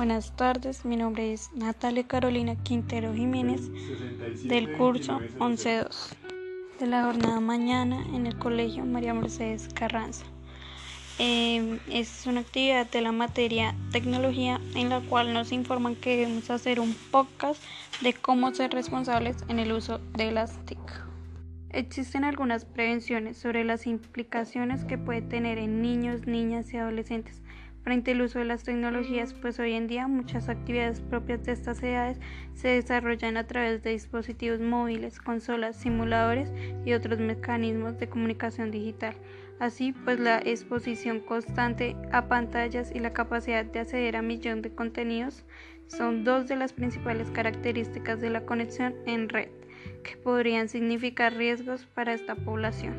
Buenas tardes, mi nombre es Natalia Carolina Quintero Jiménez del curso 11.2 de la jornada mañana en el Colegio María Mercedes Carranza. Eh, es una actividad de la materia tecnología en la cual nos informan que debemos hacer un podcast de cómo ser responsables en el uso de las TIC. Existen algunas prevenciones sobre las implicaciones que puede tener en niños, niñas y adolescentes frente al uso de las tecnologías, pues hoy en día muchas actividades propias de estas edades se desarrollan a través de dispositivos móviles, consolas, simuladores y otros mecanismos de comunicación digital. Así pues la exposición constante a pantallas y la capacidad de acceder a millones de contenidos son dos de las principales características de la conexión en red que podrían significar riesgos para esta población.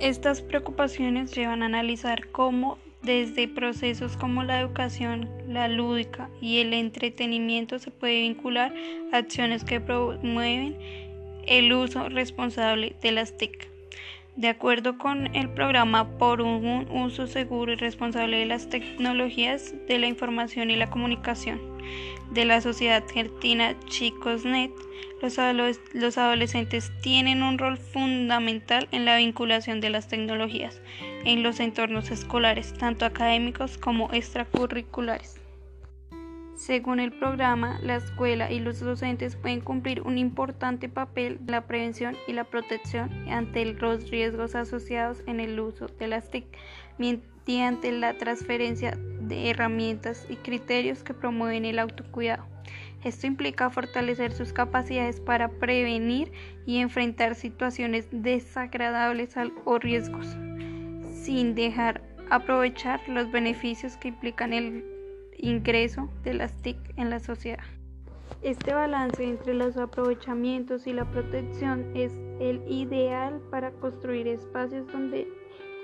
Estas preocupaciones llevan a analizar cómo desde procesos como la educación, la lúdica y el entretenimiento se puede vincular acciones que promueven el uso responsable de las TIC. De acuerdo con el programa por un uso seguro y responsable de las tecnologías de la información y la comunicación de la sociedad argentina ChicosNet, los, los adolescentes tienen un rol fundamental en la vinculación de las tecnologías en los entornos escolares, tanto académicos como extracurriculares. Según el programa, la escuela y los docentes pueden cumplir un importante papel en la prevención y la protección ante los riesgos asociados en el uso de las TIC, mediante la transferencia herramientas y criterios que promueven el autocuidado. Esto implica fortalecer sus capacidades para prevenir y enfrentar situaciones desagradables o riesgos, sin dejar aprovechar los beneficios que implican el ingreso de las TIC en la sociedad. Este balance entre los aprovechamientos y la protección es el ideal para construir espacios donde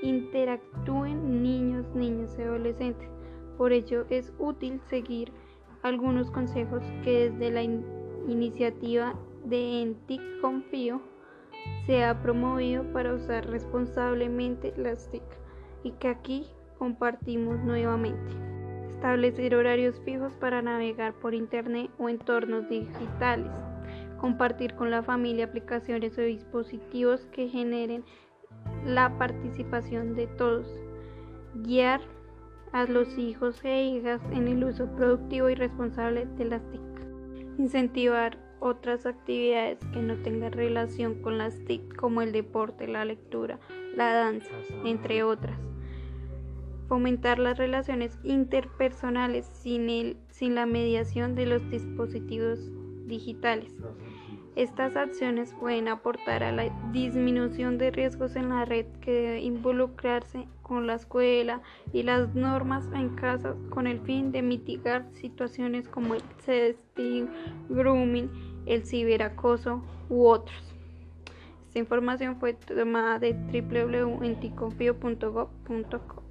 interactúen niños, niñas y adolescentes. Por ello es útil seguir algunos consejos que desde la iniciativa de ENTIC Confío se ha promovido para usar responsablemente las TIC y que aquí compartimos nuevamente. Establecer horarios fijos para navegar por Internet o entornos digitales, compartir con la familia aplicaciones o dispositivos que generen la participación de todos, guiar a los hijos e hijas en el uso productivo y responsable de las TIC, incentivar otras actividades que no tengan relación con las TIC como el deporte, la lectura, la danza, entre otras fomentar las relaciones interpersonales sin, el, sin la mediación de los dispositivos digitales. Estas acciones pueden aportar a la disminución de riesgos en la red que debe involucrarse con la escuela y las normas en casa con el fin de mitigar situaciones como el sexting, grooming, el ciberacoso u otros. Esta información fue tomada de www.enticonfio.gov.co.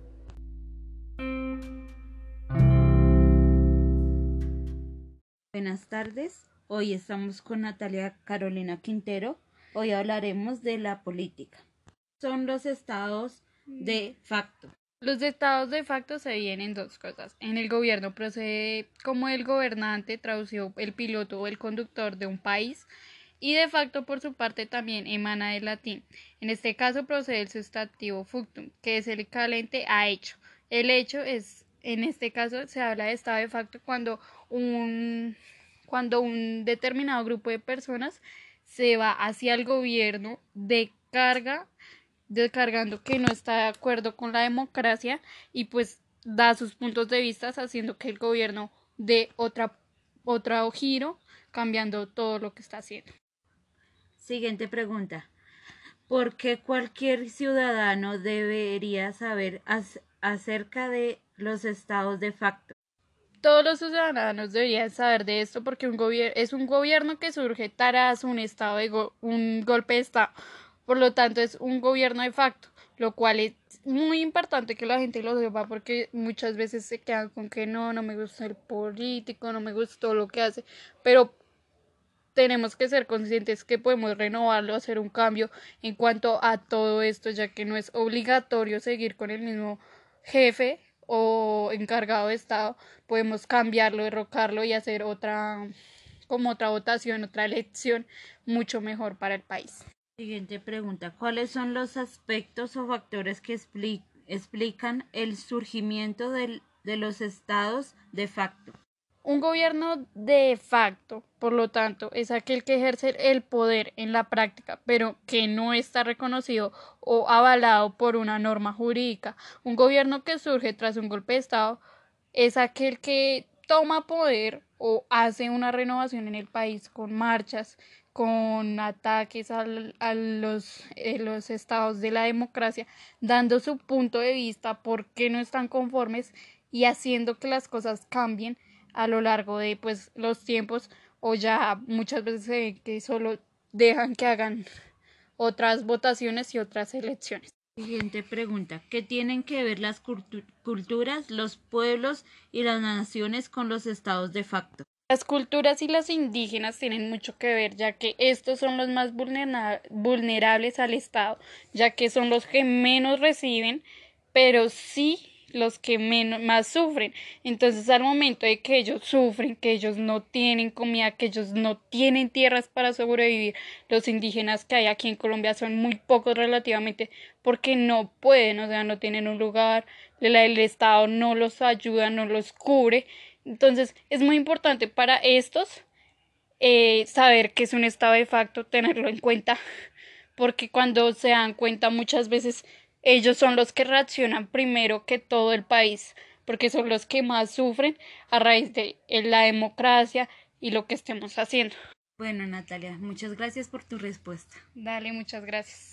Buenas tardes, hoy estamos con Natalia Carolina Quintero. Hoy hablaremos de la política. Son los estados de facto. Los estados de facto se vienen dos cosas. En el gobierno procede como el gobernante tradució el piloto o el conductor de un país y de facto por su parte también emana del latín. En este caso procede el sustantivo fuctum, que es el equivalente a hecho. El hecho es en este caso se habla de estado de facto cuando un, cuando un determinado grupo de personas se va hacia el gobierno de carga, descargando que no está de acuerdo con la democracia y pues da sus puntos de vista haciendo que el gobierno dé otra, otro giro, cambiando todo lo que está haciendo. Siguiente pregunta. ¿Por qué cualquier ciudadano debería saber acerca de los estados de facto. Todos los ciudadanos deberían saber de esto porque un es un gobierno que surge tras un estado de un golpe de estado. Por lo tanto, es un gobierno de facto, lo cual es muy importante que la gente lo sepa porque muchas veces se quedan con que no, no me gusta el político, no me gustó lo que hace, pero tenemos que ser conscientes que podemos renovarlo, hacer un cambio en cuanto a todo esto, ya que no es obligatorio seguir con el mismo jefe o encargado de Estado, podemos cambiarlo, derrocarlo y hacer otra, como otra votación, otra elección mucho mejor para el país. Siguiente pregunta. ¿Cuáles son los aspectos o factores que explican el surgimiento de los estados de facto? Un gobierno de facto, por lo tanto, es aquel que ejerce el poder en la práctica, pero que no está reconocido o avalado por una norma jurídica. Un gobierno que surge tras un golpe de Estado es aquel que toma poder o hace una renovación en el país con marchas, con ataques a los, eh, los estados de la democracia, dando su punto de vista por qué no están conformes y haciendo que las cosas cambien a lo largo de pues los tiempos o ya muchas veces se ve que solo dejan que hagan otras votaciones y otras elecciones. Siguiente pregunta. ¿Qué tienen que ver las culturas, los pueblos y las naciones con los estados de facto? Las culturas y las indígenas tienen mucho que ver, ya que estos son los más vulnerables al Estado, ya que son los que menos reciben, pero sí los que menos, más sufren. Entonces, al momento de que ellos sufren, que ellos no tienen comida, que ellos no tienen tierras para sobrevivir, los indígenas que hay aquí en Colombia son muy pocos relativamente porque no pueden, o sea, no tienen un lugar, el Estado no los ayuda, no los cubre entonces, es muy importante para estos eh, saber que es un estado de facto, tenerlo en cuenta, porque cuando se dan cuenta muchas veces ellos son los que reaccionan primero que todo el país, porque son los que más sufren a raíz de eh, la democracia y lo que estemos haciendo. Bueno, Natalia, muchas gracias por tu respuesta. Dale, muchas gracias.